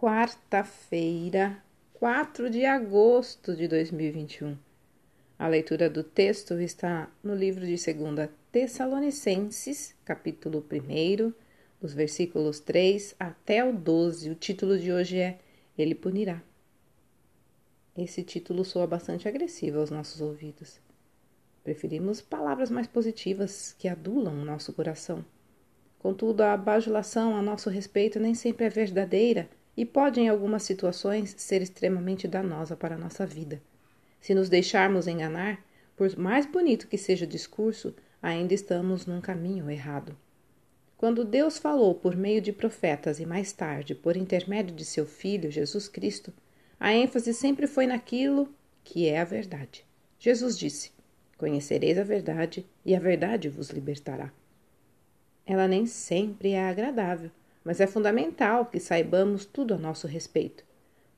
quarta-feira, 4 de agosto de 2021. A leitura do texto está no livro de 2 Tessalonicenses, capítulo 1, os versículos 3 até o 12. O título de hoje é Ele punirá. Esse título soa bastante agressivo aos nossos ouvidos. Preferimos palavras mais positivas que adulam o nosso coração. Contudo, a bajulação a nosso respeito nem sempre é verdadeira e pode, em algumas situações, ser extremamente danosa para a nossa vida. Se nos deixarmos enganar, por mais bonito que seja o discurso, ainda estamos num caminho errado. Quando Deus falou por meio de profetas e mais tarde por intermédio de seu Filho, Jesus Cristo, a ênfase sempre foi naquilo que é a verdade. Jesus disse: Conhecereis a verdade, e a verdade vos libertará. Ela nem sempre é agradável, mas é fundamental que saibamos tudo a nosso respeito.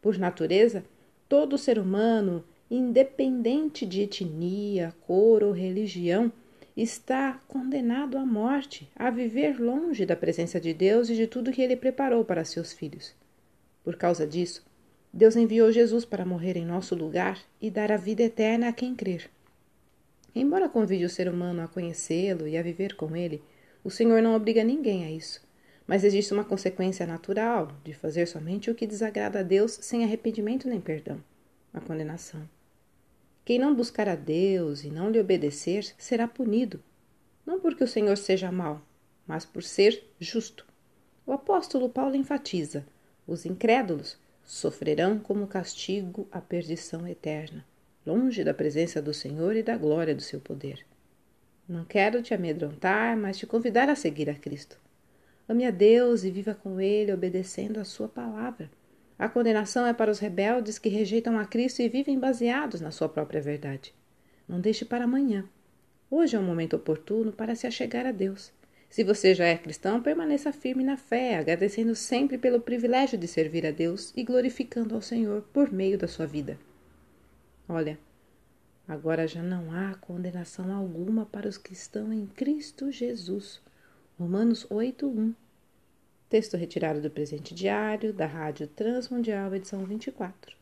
Por natureza, todo ser humano, independente de etnia, cor ou religião, está condenado à morte, a viver longe da presença de Deus e de tudo que ele preparou para seus filhos. Por causa disso, Deus enviou Jesus para morrer em nosso lugar e dar a vida eterna a quem crer. Embora convide o ser humano a conhecê-lo e a viver com ele, o Senhor não obriga ninguém a isso. Mas existe uma consequência natural de fazer somente o que desagrada a Deus sem arrependimento nem perdão a condenação. Quem não buscar a Deus e não lhe obedecer será punido, não porque o Senhor seja mau, mas por ser justo. O apóstolo Paulo enfatiza: os incrédulos sofrerão como castigo a perdição eterna, longe da presença do Senhor e da glória do seu poder. Não quero te amedrontar, mas te convidar a seguir a Cristo. Ame a Deus e viva com Ele, obedecendo a Sua palavra. A condenação é para os rebeldes que rejeitam a Cristo e vivem baseados na sua própria verdade. Não deixe para amanhã. Hoje é um momento oportuno para se achegar a Deus. Se você já é cristão, permaneça firme na fé, agradecendo sempre pelo privilégio de servir a Deus e glorificando ao Senhor por meio da sua vida. Olha, agora já não há condenação alguma para os que estão em Cristo Jesus. Romanos 8:1. Texto retirado do presente diário da Rádio Transmundial, edição 24.